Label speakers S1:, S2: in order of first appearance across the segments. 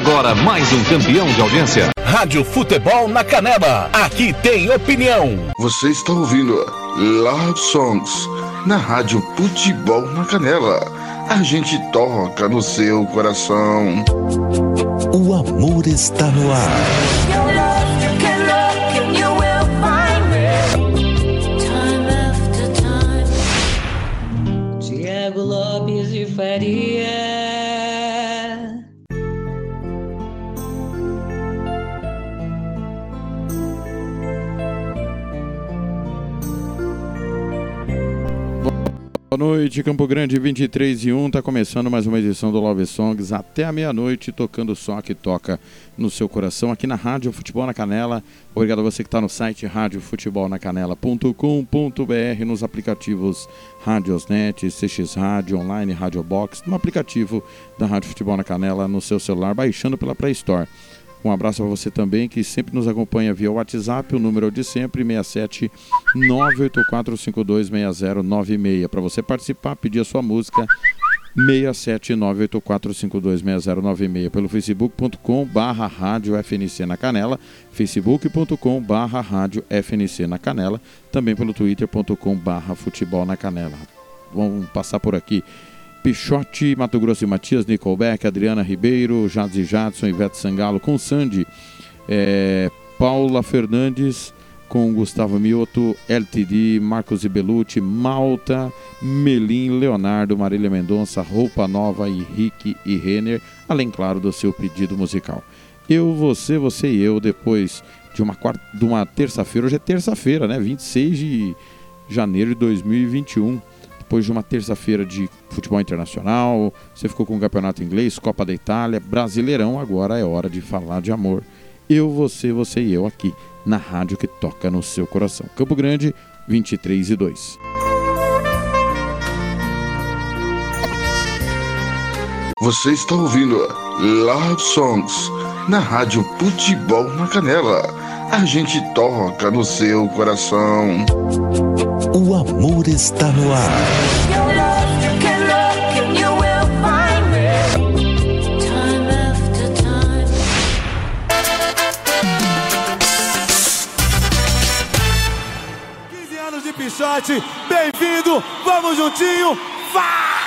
S1: Agora mais um campeão de audiência.
S2: Rádio Futebol na Canela. Aqui tem opinião.
S3: Você está ouvindo Love Songs na Rádio Futebol na Canela. A gente toca no seu coração.
S4: O amor está no ar.
S5: Boa noite, Campo Grande 23 e 1. Tá começando mais uma edição do Love Songs até a meia-noite, tocando só que toca no seu coração aqui na Rádio Futebol na Canela. Obrigado a você que está no site radiofutebolnacanela.com.br, nos aplicativos Radiosnet, CX Rádio, Online, Rádio Box, no aplicativo da Rádio Futebol na Canela no seu celular, baixando pela Play Store. Um abraço a você também que sempre nos acompanha via WhatsApp, o número de sempre 67 984526096. Para você participar, pedir a sua música 67 984526096 pelo facebook.com barra rádio FNC na Canela, facebook.com barra rádio FNC na Canela, também pelo twitter.com barra futebol na Canela. Vamos passar por aqui. Pichote, Mato Grosso e Matias, Nickelback, Adriana Ribeiro, Jades e Jadson, Ivete Sangalo com Sandy, é, Paula Fernandes com Gustavo Mioto, LTD, Marcos Ibelucci, Malta, Melim, Leonardo, Marília Mendonça, Roupa Nova, Henrique e Renner, além, claro, do seu pedido musical. Eu, você, você e eu, depois de uma, quarta, de uma terça-feira, hoje é terça-feira, né? 26 de janeiro de 2021 depois de uma terça-feira de futebol internacional, você ficou com o campeonato inglês, Copa da Itália, Brasileirão, agora é hora de falar de amor. Eu, você, você e eu aqui na rádio que toca no seu coração. Campo Grande, 23 e 2.
S3: Você está ouvindo Love Songs na Rádio Futebol na Canela. A gente toca no seu coração.
S4: O amor está no ar.
S6: anos de Pichote, bem-vindo, vamos juntinho, vá!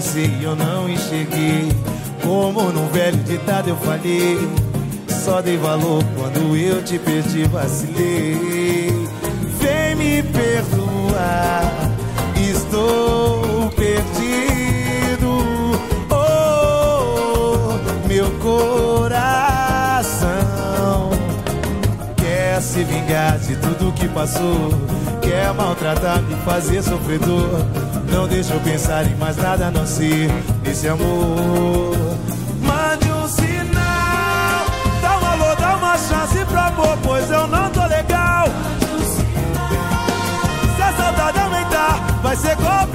S6: Você e eu não enxerguei. Como num velho ditado eu falei. Só dei valor quando eu te perdi, vacilei. Vem me perdoar, estou perdido. Oh, meu coração quer se vingar de tudo que passou. Quer maltratar, me fazer sofredor. Não deixa eu pensar em mais nada não ser esse amor. Mande um sinal, dá um alô, dá uma chance pro amor, pois eu não tô legal. Se a saudade aumentar, vai ser golpe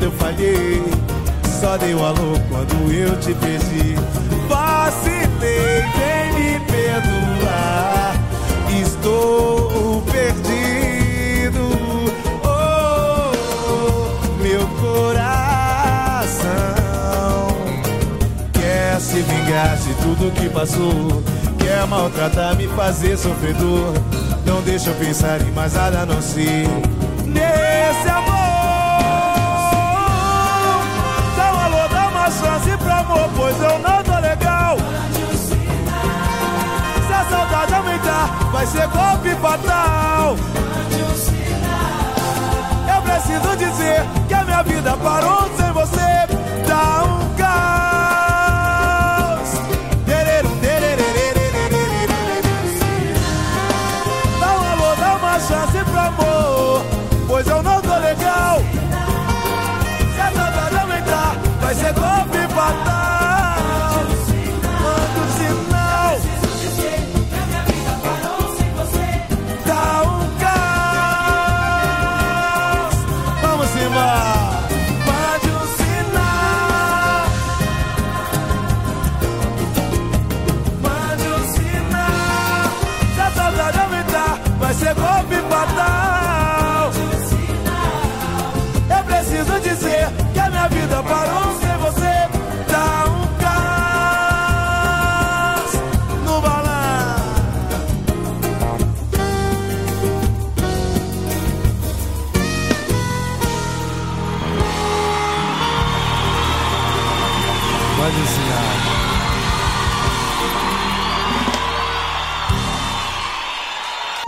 S6: quando eu falhei. Só dei valor quando eu te perdi. Vacilei, vem me perdoar. Estou perdido. Oh, oh meu coração quer se vingar de tudo que passou. Quer maltratar, me fazer sofredor. Não deixa eu pensar em mais nada não ser. vai ser golpe fatal. Eu preciso dizer que a minha vida parou sem você. Dá um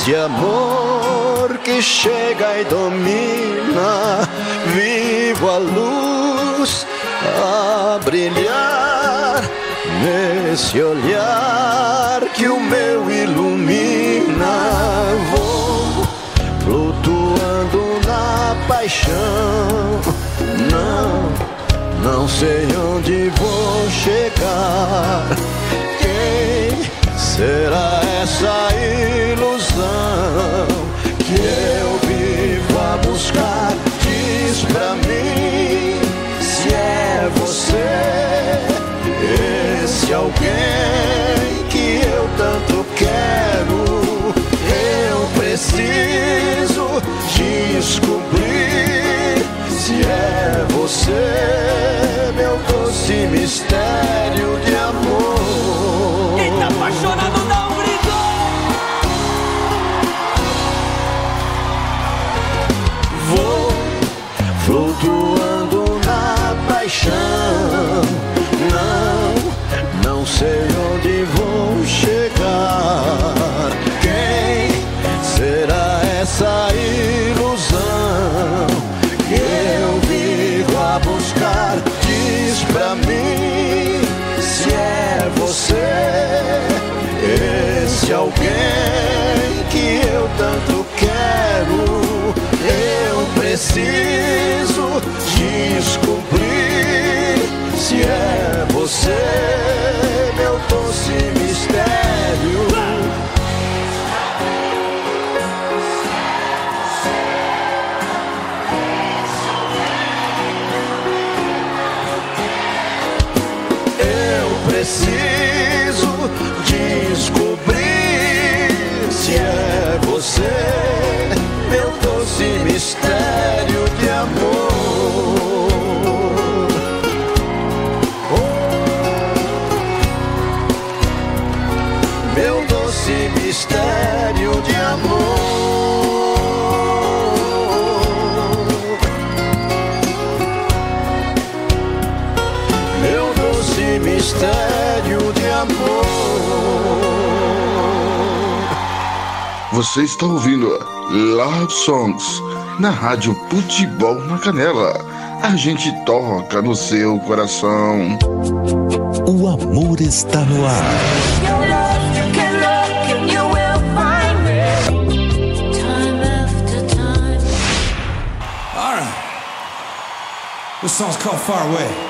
S7: Esse amor que chega e domina. Vivo a luz a brilhar nesse olhar que o meu ilumina. Vou flutuando na paixão. Não não sei onde vou chegar. Será essa ilusão que eu vivo a buscar? Diz pra mim se é você, esse alguém que eu tanto quero. Eu preciso descobrir se é você, Você
S3: está ouvindo Love Songs na Rádio Futebol na Canela. A gente toca no seu coração.
S4: O amor está no ar.
S8: This song's called Far Away.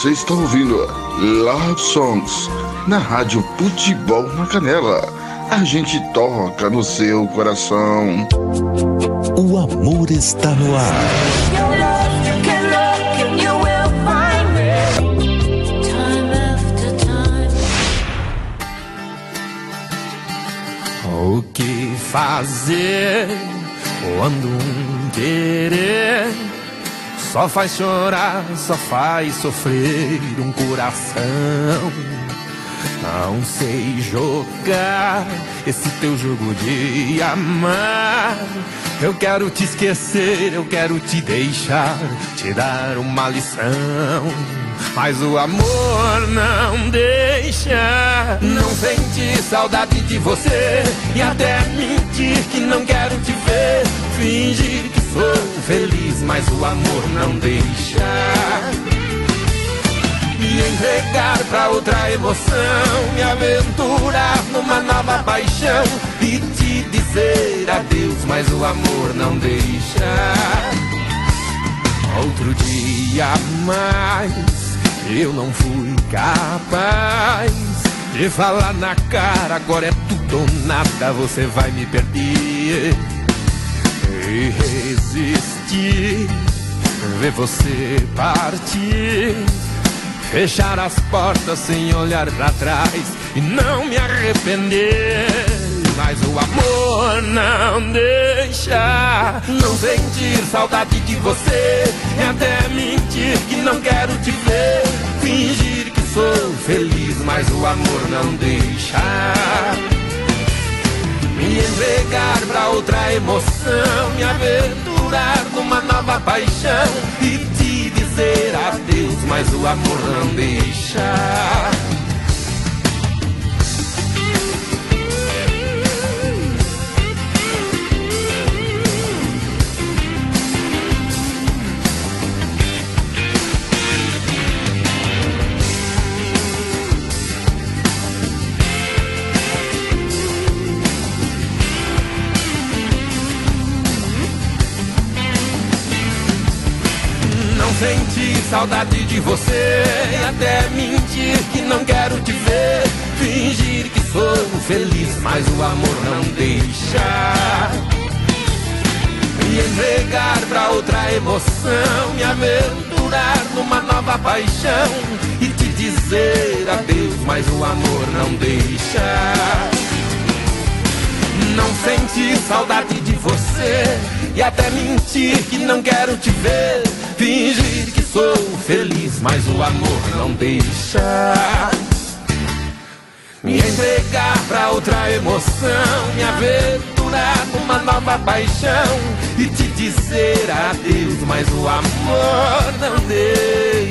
S9: Você está
S3: ouvindo Love Songs na Rádio Futebol na Canela. A gente toca no seu coração.
S4: O amor está no ar.
S10: O que fazer quando um querer só faz chorar, só faz sofrer um coração? Não sei jogar esse teu jogo de amar. Eu quero te esquecer, eu quero te deixar, te dar uma lição. Mas o amor não deixa. Não sentir saudade de você e até mentir que não quero te ver. Fingir que sou feliz, mas o amor não deixa me entregar pra outra emoção, me aventurar numa nova paixão e te dizer adeus, mas o amor não deixa. Outro dia mais, eu não fui capaz de falar na cara, agora é tudo ou nada, você vai me perder. E resistir, ver você partir. Fechar as portas sem olhar pra trás e não me arrepender. Mas o amor não deixa não sentir saudade de você e até me mentir que não quero te ver. Fingir que sou feliz, mas o amor não deixa. Entregar pra outra emoção, me aventurar numa nova paixão e te dizer adeus, mas o amor não deixa. Senti saudade de você e até mentir que não quero te ver. Fingir que sou feliz, mas o amor não deixa. Me entregar pra outra emoção, me aventurar numa nova paixão e te dizer adeus, mas o amor não deixa. Não senti saudade de você e até mentir que não quero te ver. Fingir que sou feliz, mas o amor não deixa. Me entregar pra outra emoção, me aventurar numa nova paixão e te dizer adeus, mas o amor não deixa.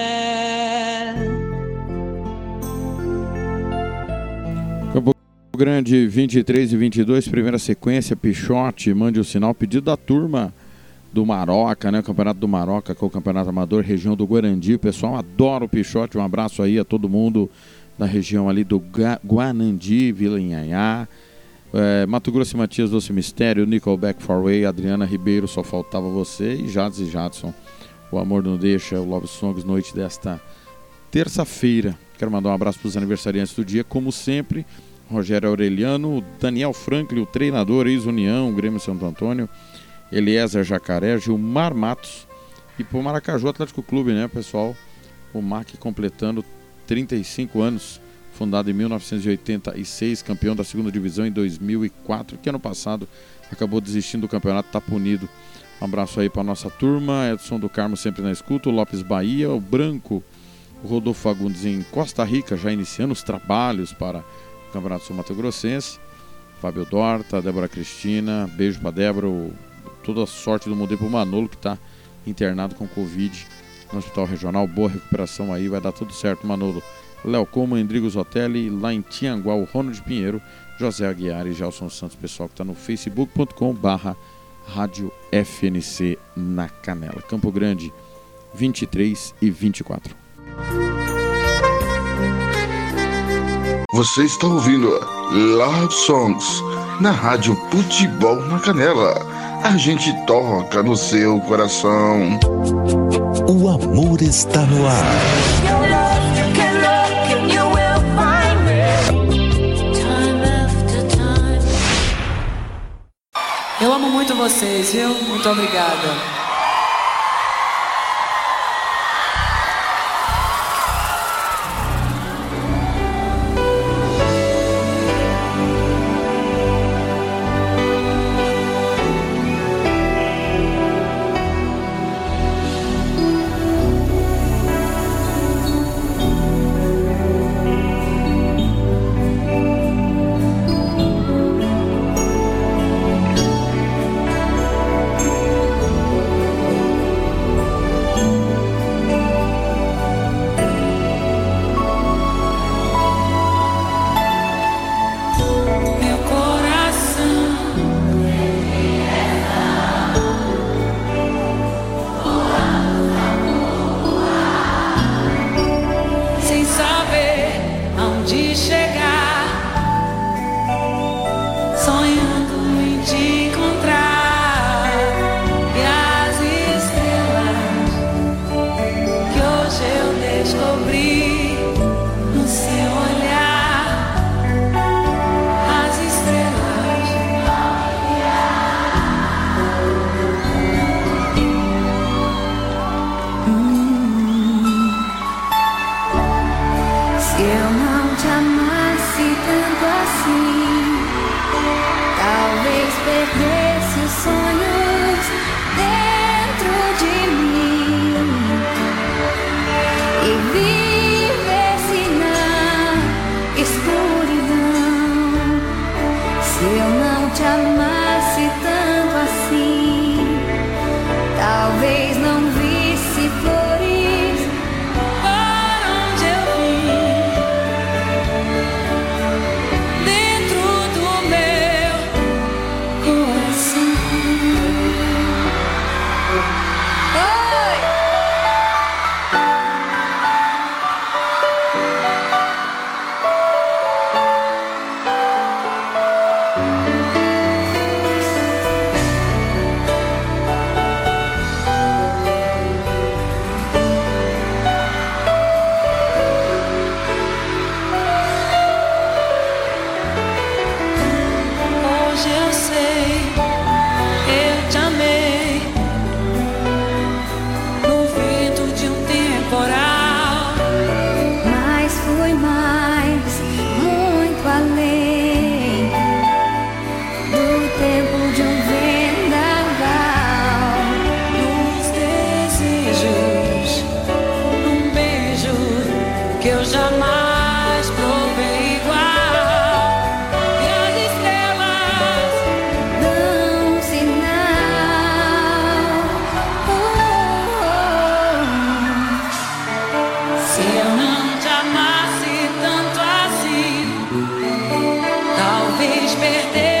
S5: Grande 23 e 22, primeira sequência, Pichote, mande o sinal, pedido da turma do Maroca, né? O Campeonato do Maroca, que é o Campeonato Amador, região do Guarandi. O pessoal adora o Pichote, um abraço aí a todo mundo da região ali do Ga- Guanandi, Vila Inhanhá. É, Mato Grosso e Matias Doce Mistério, Nickelback Farway, Adriana Ribeiro, só faltava você e Jades e Jadson. O Amor Não Deixa, o Love Songs, noite desta terça-feira. Quero mandar um abraço para os aniversariantes do dia, como sempre. Rogério Aureliano, Daniel Franklin, o treinador, ex-União, Grêmio Santo Antônio, Eliezer Jacaré, Gilmar Matos e pro Maracaju Atlético Clube, né, pessoal? O MAC completando 35 anos, fundado em 1986, campeão da segunda divisão em 2004, que ano passado acabou desistindo do campeonato, tá punido. Um abraço aí para nossa turma, Edson do Carmo sempre na escuta, o Lopes Bahia, o Branco, o Rodolfo Fagundes em Costa Rica, já iniciando os trabalhos para Campeonato Sul Mato Grossense. Fábio Dorta, Débora Cristina, beijo para Débora, toda a sorte do mundo para o Manolo que está internado com Covid no Hospital Regional. Boa recuperação aí, vai dar tudo certo, Manolo. Léo Coma, Endrigo Zotelli, lá em Tianguá, o Ronald Pinheiro, José Aguiar e Gelson Santos, pessoal que está no facebook.com barra Rádio FNC na Canela. Campo Grande, 23 e 24.
S3: Você está ouvindo Love Songs na Rádio Futebol na Canela. A gente toca no seu coração.
S4: O amor está no ar.
S11: Eu amo muito vocês, viu? Muito obrigada.
S12: vez perder.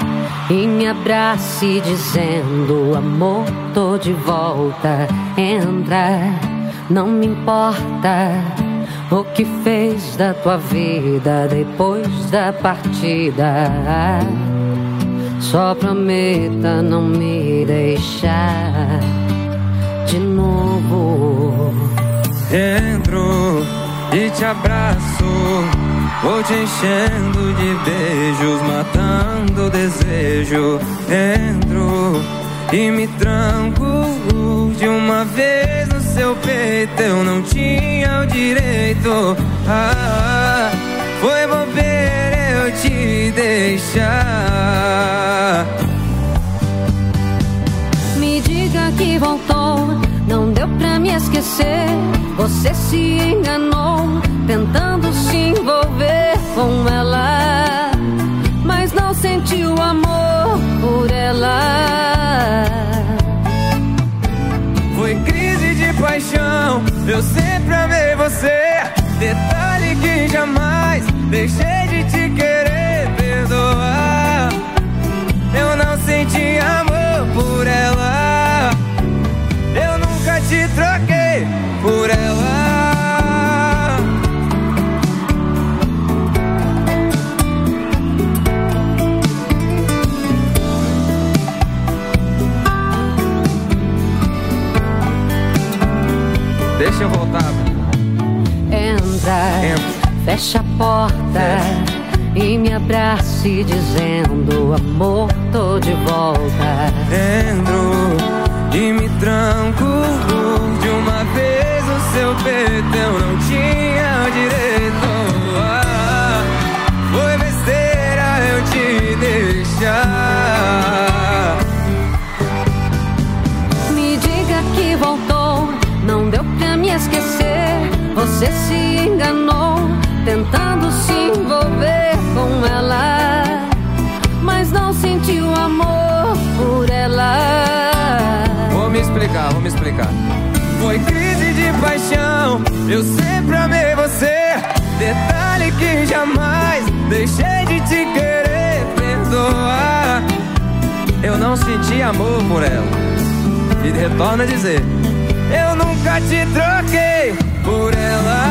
S13: e me abrace dizendo amor tô de volta. Entra, não me importa o que fez da tua vida depois da partida. Só prometa não me deixar de novo.
S14: Entro e te abraço, vou te enchendo de beijos, matando o desejo. Entro e me tranco de uma vez no seu peito. Eu não tinha o direito. Ah, foi bobeira eu te deixar.
S13: Me diga que voltou, não deu pra me esquecer. Você se enganou, tentando se envolver com ela, mas não sentiu amor por ela.
S14: Foi crise de paixão, eu sempre amei você. Detalhe que jamais deixei de te querer perdoar. Eu não senti amor por ela. Eu nunca te troquei por ela.
S13: Entra, fecha a porta e me abrace dizendo amor tô de volta.
S14: Entro e me tranco de uma vez no seu peito. Eu não tinha o direito. Ah, foi besteira eu te deixar.
S13: Me diga que voltou, não deu pra me esquecer. Você se enganou, tentando se envolver com ela, mas não sentiu amor por ela.
S14: Vou me explicar, vou me explicar. Foi crise de paixão, eu sempre amei você. Detalhe que jamais deixei de te querer perdoar. Eu não senti amor por ela. E retorno a dizer: Eu nunca te troquei por ela.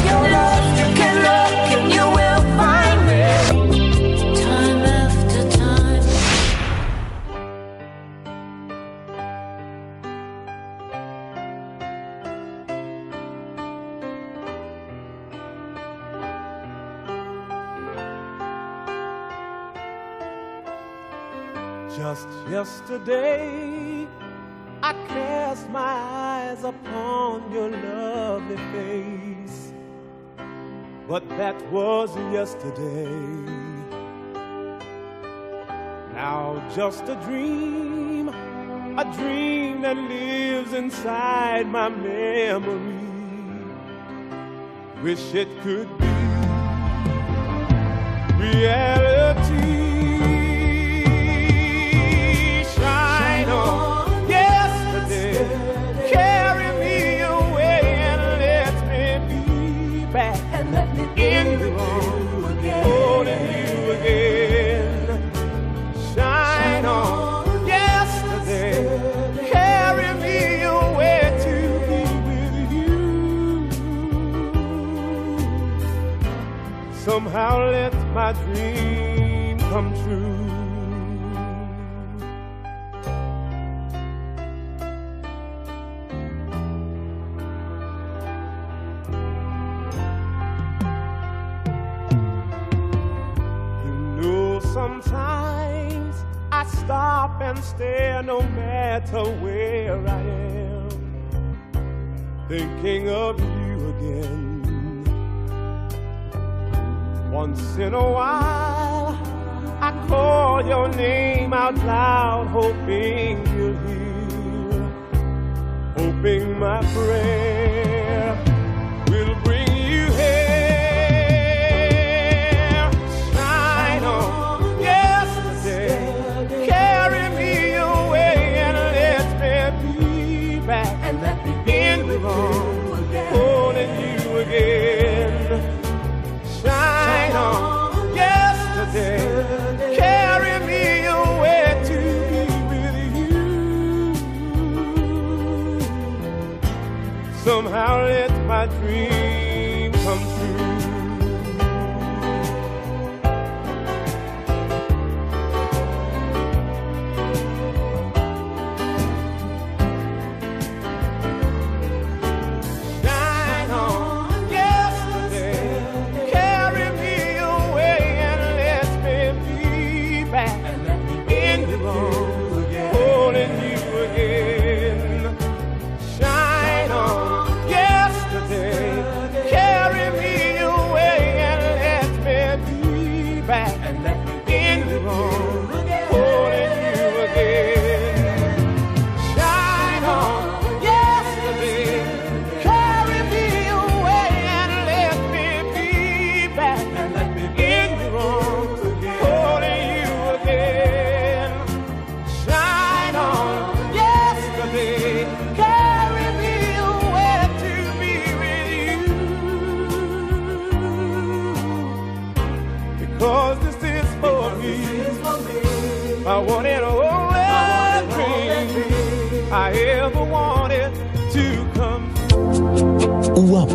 S15: Yesterday, I cast my eyes upon your lovely face. But that was yesterday. Now, just a dream a dream that lives inside my memory. Wish it could be reality. Somehow let my dream come true. You know, sometimes I stop and stare no matter where I am, thinking of you again. Once in a while, I call your name out loud, hoping you'll hear, hoping my prayer now let my
S4: dreams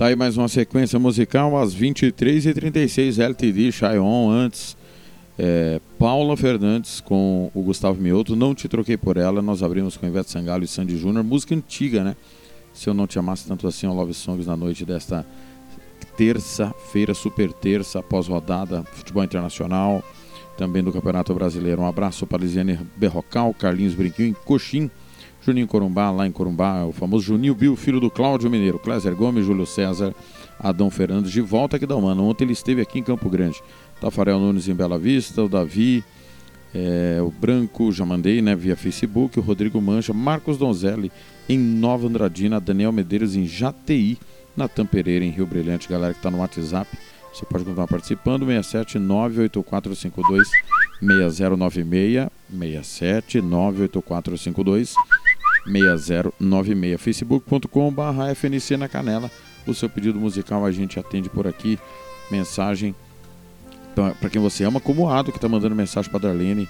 S5: Tá aí mais uma sequência musical às 23h36, LTD, Shy On, antes é, Paula Fernandes com o Gustavo Mioto, Não Te Troquei Por Ela, nós abrimos com Ivete Sangalo e Sandy Júnior, música antiga, né? Se Eu Não Te Amasse Tanto Assim, o Love Songs na noite desta terça-feira, super terça, após rodada Futebol Internacional, também do Campeonato Brasileiro. Um abraço para Lisiane Berrocal, Carlinhos Brinquinho em Coxim, Juninho Corumbá, lá em Corumbá, o famoso Juninho Bill, filho do Cláudio Mineiro, Cléser Gomes, Júlio César, Adão Fernandes, de volta aqui da Humana. Ontem ele esteve aqui em Campo Grande. Tafarel Nunes em Bela Vista, o Davi, é, o Branco, já mandei, né, via Facebook, o Rodrigo Mancha, Marcos Donzelli em Nova Andradina, Daniel Medeiros em Jati, Natan Pereira em Rio Brilhante, galera que está no WhatsApp. Você pode continuar participando, 67 98452 6096, 67 98452 6096, facebook.com.br FNC na Canela. O seu pedido musical a gente atende por aqui. Mensagem para quem você ama, como o Ado que está mandando mensagem para Darlene.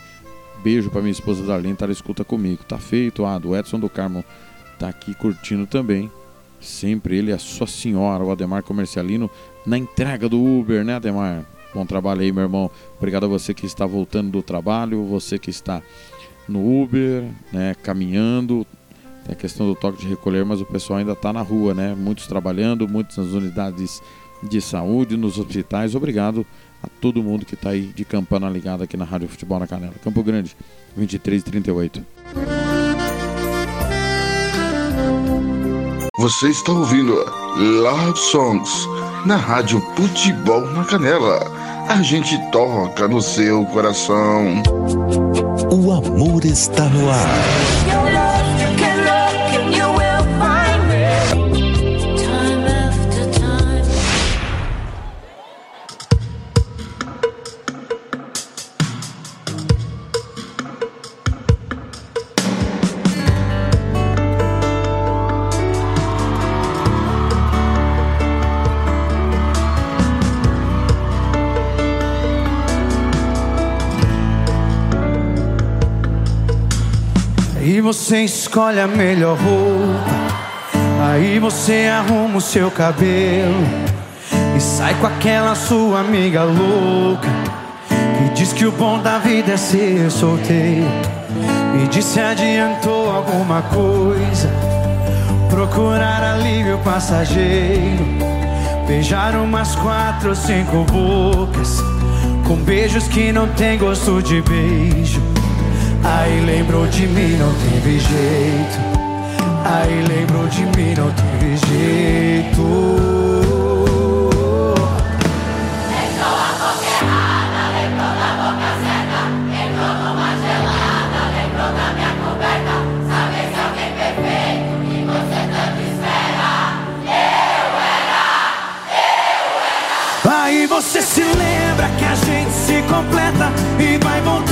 S5: Beijo para minha esposa Darlene, tá na escuta comigo. Tá feito, Ado. Edson do Carmo tá aqui curtindo também. Sempre ele, a sua senhora, o Ademar Comercialino, na entrega do Uber, né, Ademar? Bom trabalho aí, meu irmão. Obrigado a você que está voltando do trabalho, você que está no Uber, né, caminhando, a questão do toque de recolher, mas o pessoal ainda está na rua, né? Muitos trabalhando, muitos nas unidades de saúde, nos hospitais. Obrigado a todo mundo que está aí de campana ligada aqui na Rádio Futebol na Canela. Campo Grande, 23 e 38.
S3: Você está ouvindo Love Songs na Rádio Futebol na Canela. A gente toca no seu coração.
S4: O amor está no ar.
S16: Você escolhe a melhor roupa. Aí você arruma o seu cabelo. E sai com aquela sua amiga louca. Que diz que o bom da vida é ser solteiro. Me diz se adiantou alguma coisa. Procurar alívio passageiro. Beijar umas quatro ou cinco bocas. Com beijos que não tem gosto de beijo. Aí lembrou de mim, não teve jeito. Aí lembrou de mim, não teve jeito.
S17: Você
S16: se lembra que a gente se completa e vai voltar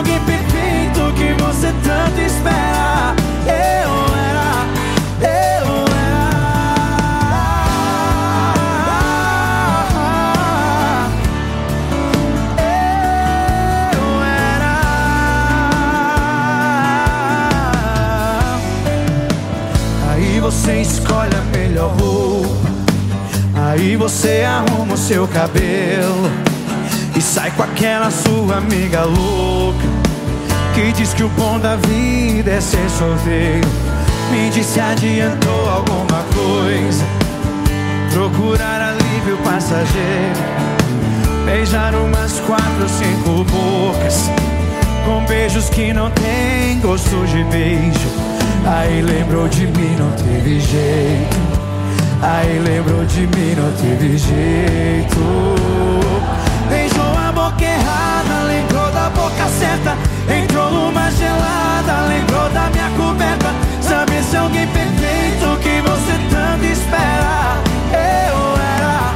S16: alguém perfeito que você tanto espera, eu era, eu era. Eu era. Aí você escolhe a melhor roupa. Aí você arruma o seu cabelo sai com aquela sua amiga louca que diz que o bom da vida é ser solteiro. Me disse adiantou alguma coisa, procurar alívio passageiro, beijar umas quatro, cinco bocas com beijos que não tem gosto de beijo. Aí lembrou de mim, não teve jeito. Aí lembrou de mim, não teve jeito. Entrou numa gelada, lembrou da minha coberta. Sabe se alguém perfeito que você tanto espera? Eu era,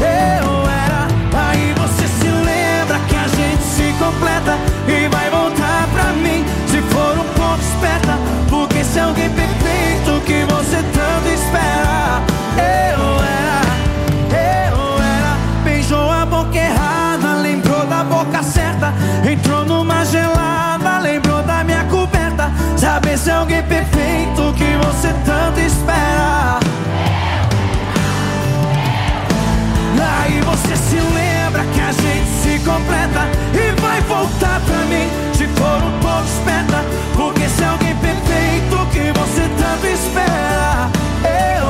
S16: eu era. Aí você se lembra que a gente se completa e vai voltar pra mim se for um pouco esperta. Porque se alguém perfeito que você tanto espera, eu era, eu era. Beijou a boca errada, lembrou da boca certa. Entrou numa gelada, Saber se alguém perfeito que você tanto espera. Aí você se lembra que a gente se completa e vai voltar pra mim se for um pouco esperta. Porque se alguém perfeito que você tanto espera, eu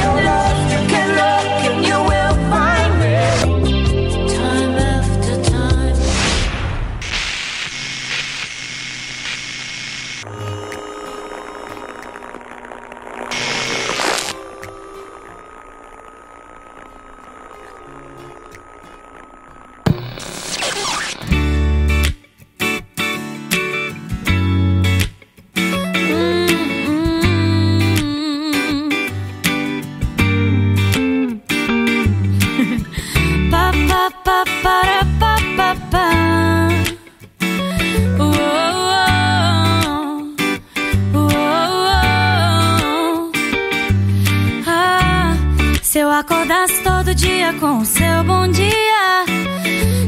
S18: com o seu bom dia.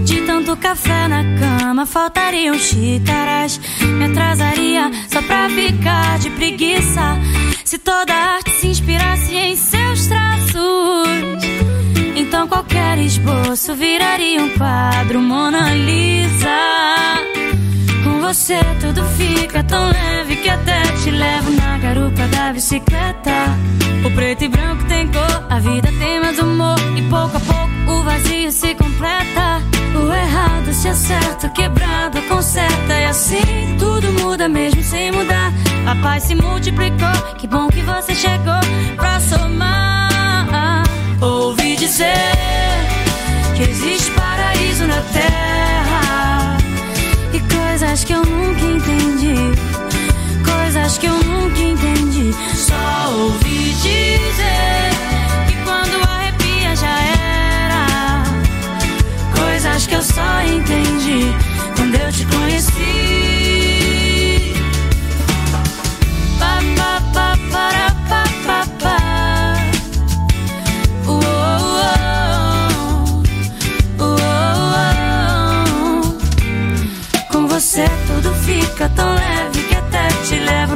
S18: De tanto café na cama, faltariam xícaras. Me atrasaria só pra ficar de preguiça. Se toda arte se inspirasse em seus traços, então qualquer esboço viraria um quadro Mona Lisa. Com você tudo fica tão leve que até te levo na garupa da bicicleta. O preto e branco tem cor, a vida tem mais humor. E pouco a pouco o vazio se completa. O errado se acerta, o quebrado conserta. E assim tudo muda mesmo sem mudar. A paz se multiplicou, que bom que você chegou pra somar. Ouvi dizer que existe paraíso na terra. E coisas que eu nunca entendi. Coisas que eu nunca entendi só ouvi dizer que quando arrepia já era. Coisas que eu só entendi quando eu te conheci. Pa, pa, pa, para, pa, pa, pa. Uou, uou, uou. Com você tudo fica tão leve que até te levo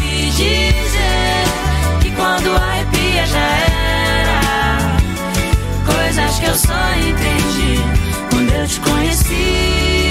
S18: eu só entendi quando eu te conheci.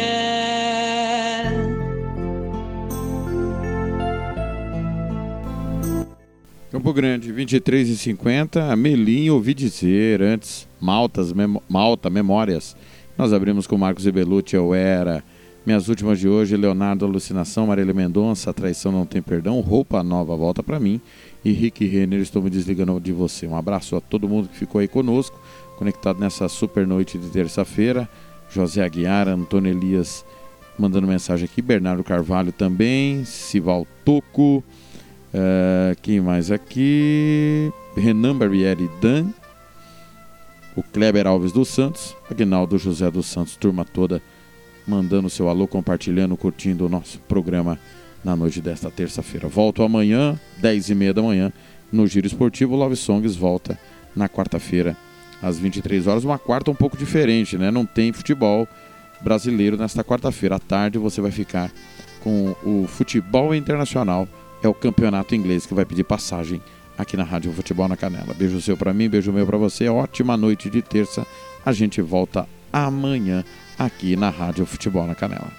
S5: Campo Grande, 23 e 50 Melinho, ouvi dizer antes, Maltas, Memo- Malta, Memórias. Nós abrimos com Marcos Ibelucci, Eu Era. Minhas últimas de hoje, Leonardo Alucinação, Marília Mendonça, Traição Não Tem Perdão, Roupa Nova Volta Pra Mim. E Rick Renner, estou me desligando de você. Um abraço a todo mundo que ficou aí conosco, conectado nessa super noite de terça-feira. José Aguiar, Antônio Elias mandando mensagem aqui, Bernardo Carvalho também, Sival Toco. Eh, quem mais aqui? Renan Barbieri Dan. O Kleber Alves dos Santos. Aguinaldo José dos Santos, turma toda mandando seu alô, compartilhando, curtindo o nosso programa na noite desta terça-feira. Volto amanhã, 10h30 da manhã, no Giro Esportivo. Love Songs volta na quarta-feira, às 23 horas. Uma quarta um pouco diferente, né? Não tem futebol brasileiro nesta quarta-feira. À tarde você vai ficar com o futebol internacional. É o campeonato inglês que vai pedir passagem aqui na Rádio Futebol na Canela. Beijo seu para mim, beijo meu para você. Ótima noite de terça. A gente volta amanhã aqui na Rádio Futebol na Canela.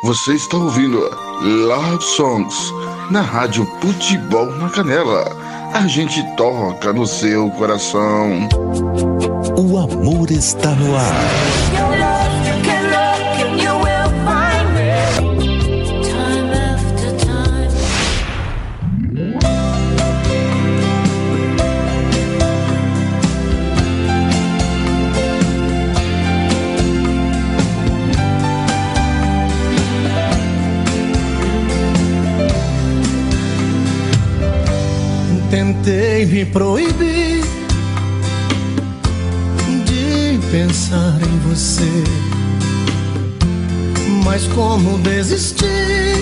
S3: Você está ouvindo Love Songs na Rádio Futebol na Canela. A gente toca no seu coração.
S4: O amor está no ar.
S16: Tentei me proibir de pensar em você,
S7: Mas como desistir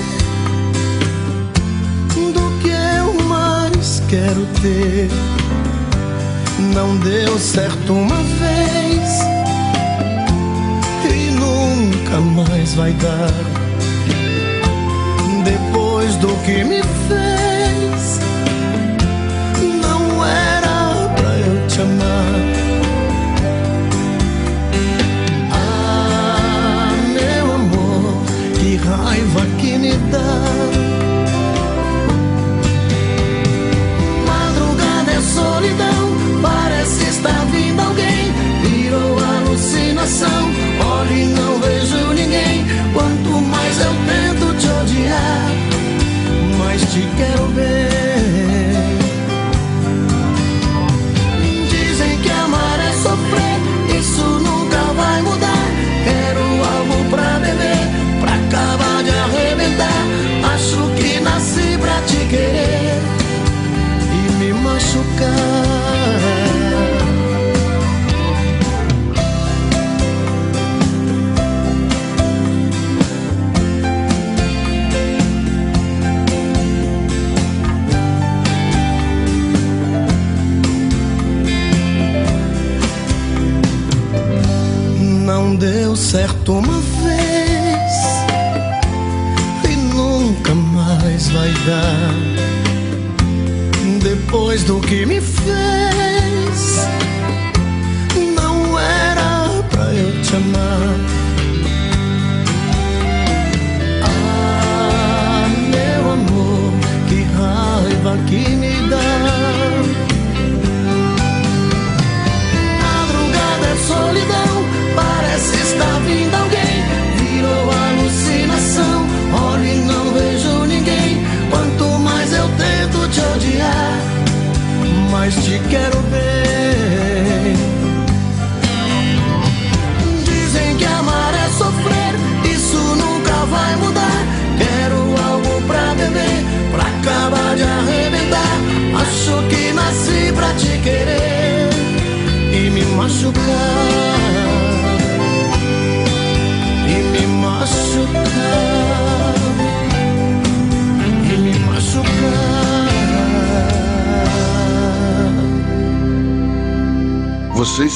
S7: do que eu mais quero ter? Não deu certo uma vez e nunca mais vai dar. Depois do que me fez, Madrugada é solidão, parece estar vindo alguém. Virou alucinação, olho e não vejo ninguém. Quanto mais eu tento te odiar, mais te quero dar. Depois do que me fez, não era pra eu te amar. Mais te quero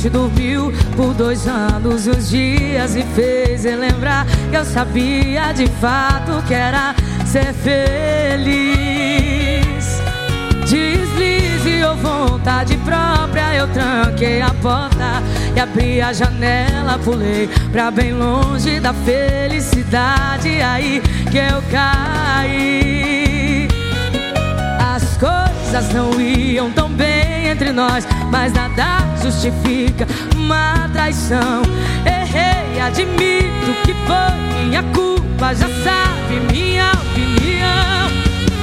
S11: Gente dormiu por dois anos e dias me fez relembrar que eu sabia de fato que era ser feliz. Deslize ou vontade própria, eu tranquei a porta e abri a janela, pulei pra bem longe da felicidade. Aí que eu caí. As coisas não iam tão bem entre nós, mas nada justifica uma traição. Errei, admito que foi minha culpa, já sabe minha opinião.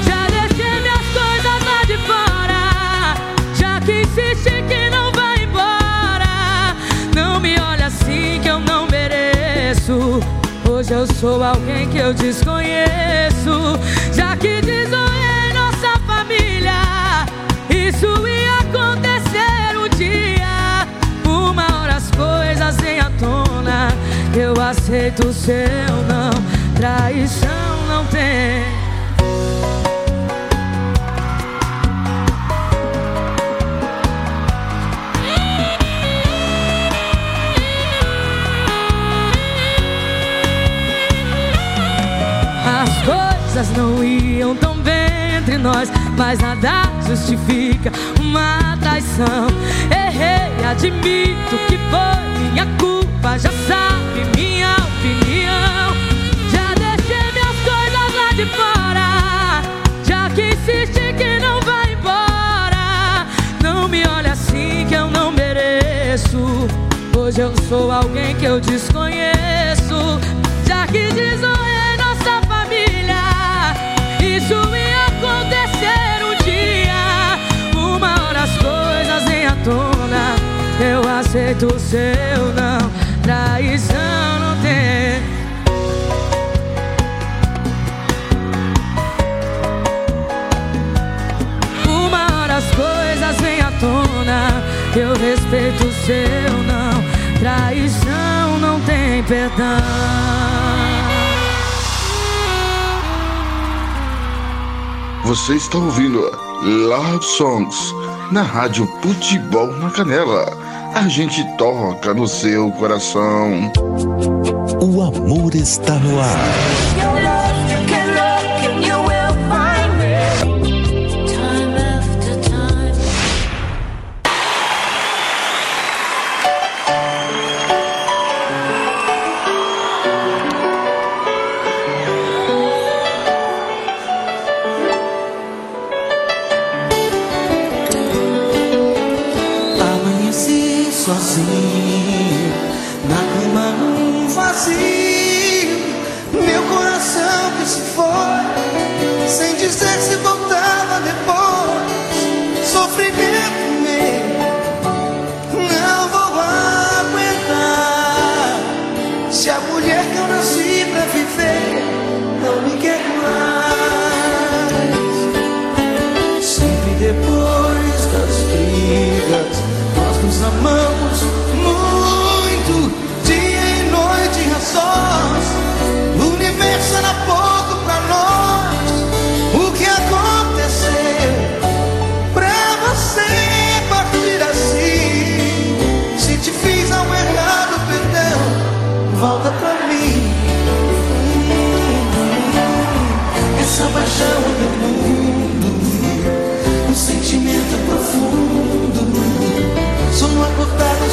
S11: Já deixei minhas coisas lá de fora, já que insiste que não vai embora. Não me olha assim que eu não mereço. Hoje eu sou alguém que eu desconheço. Já que desonrei Eu aceito o seu não, traição não tem. As coisas não iam tão bem entre nós, mas nada justifica uma traição. Errei, admito que foi minha culpa, já sabe minha opinião. Já deixei minhas coisas lá de fora, já que insiste que não vai embora. Não me olha assim que eu não Hoje eu sou alguém que eu desconheço. Já que desonrei nossa família. Isso ia acontecer um dia. Uma hora as coisas vêm à tona. Eu aceito o seu não. Traição não tem. Uma hora as coisas vêm à tona. Eu respeito o seu não. Traição não tem perdão.
S3: Você está ouvindo Love Songs na Rádio Futebol na Canela. A gente toca no seu coração.
S4: O amor está no ar.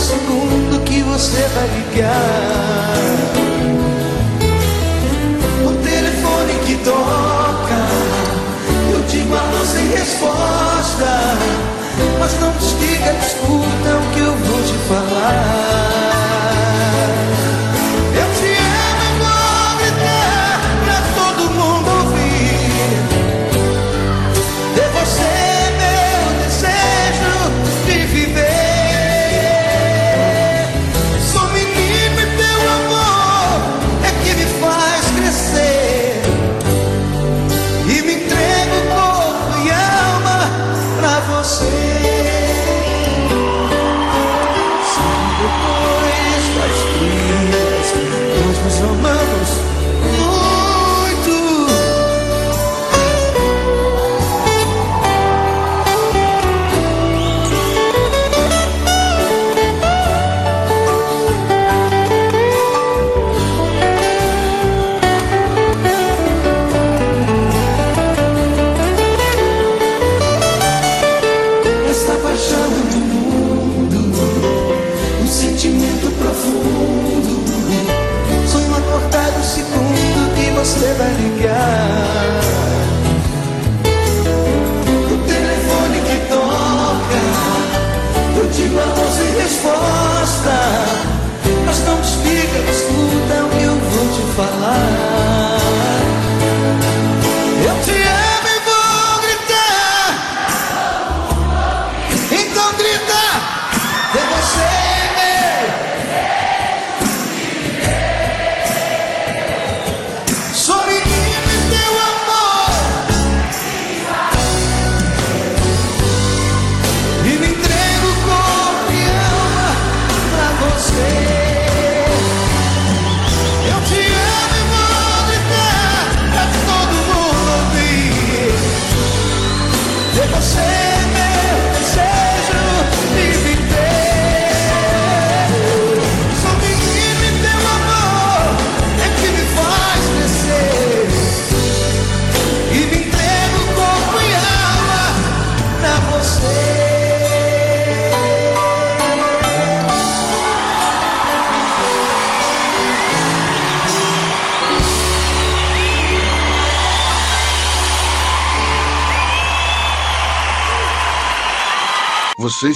S8: Segundo que você vai ligar. O telefone que toca, eu digo alô sem resposta. Mas não desliga, escuta o que eu vou te falar.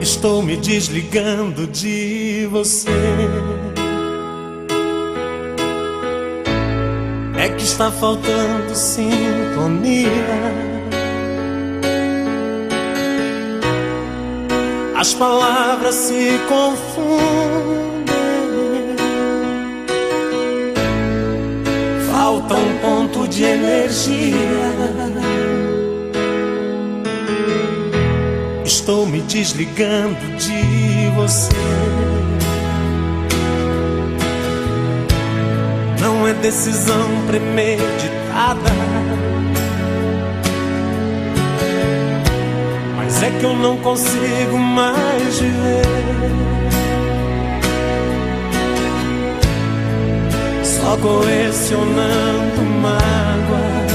S15: Estou me desligando de você. É que está faltando sintonia. As palavras se confundem. Falta um ponto de energia. Estou me desligando de você. Não é decisão premeditada. Mas é que eu não consigo mais viver. Só colecionando mágoas.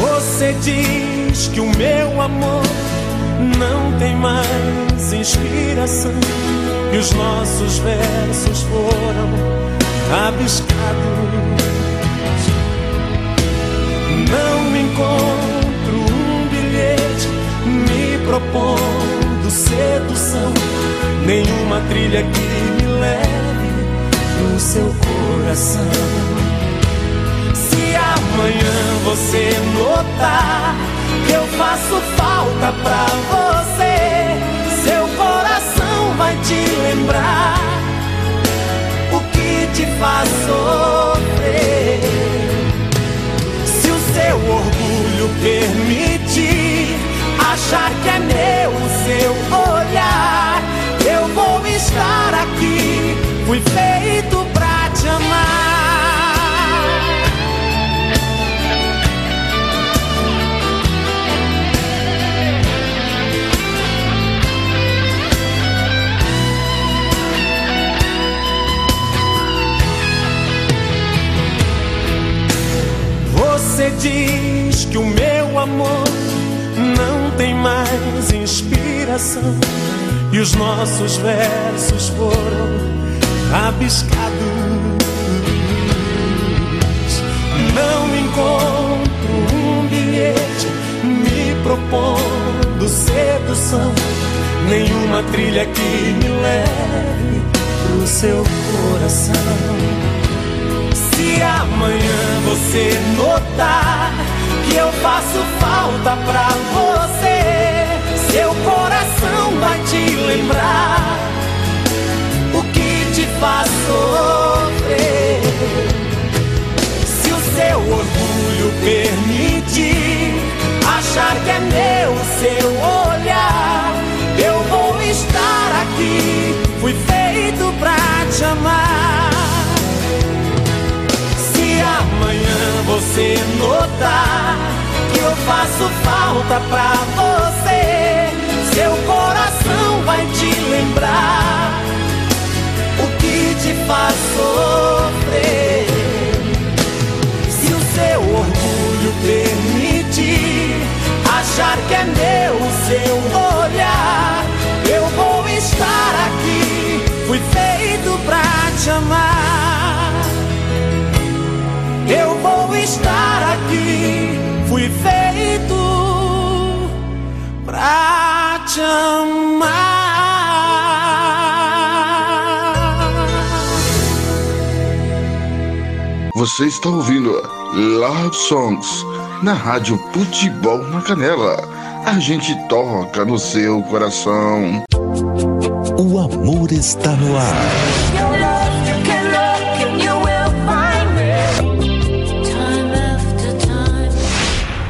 S15: Você diz que o meu amor não tem mais inspiração e os nossos versos foram rabiscados. Não encontro um bilhete me propondo sedução, nenhuma trilha que me leve no seu coração. Se amanhã você notar eu faço falta pra você, seu coração vai te lembrar o que te faz sofrer. Se o seu orgulho permitir achar que é meu o seu olhar, eu vou estar aqui. Fui feito Você diz que o meu amor não tem mais inspiração e os nossos versos foram rabiscados. Não encontro um bilhete me propondo sedução, nenhuma trilha que me leve pro seu coração. Se amanhã você notar que eu faço falta pra você, seu coração vai te lembrar o que te faz sofrer. Se o seu orgulho permitir achar que é meu o seu olhar, eu vou estar aqui. Fui feito pra te amar. Você notar que eu faço falta pra você, seu coração vai te lembrar o que te faz sofrer. Se o seu orgulho permitir achar que é meu o seu olhar, eu vou estar aqui. Fui feito pra te amar. Estar aqui. Fui feito pra te amar.
S3: Você está ouvindo Love Songs na Rádio Futebol na Canela. A gente toca no seu coração.
S4: O amor está no ar.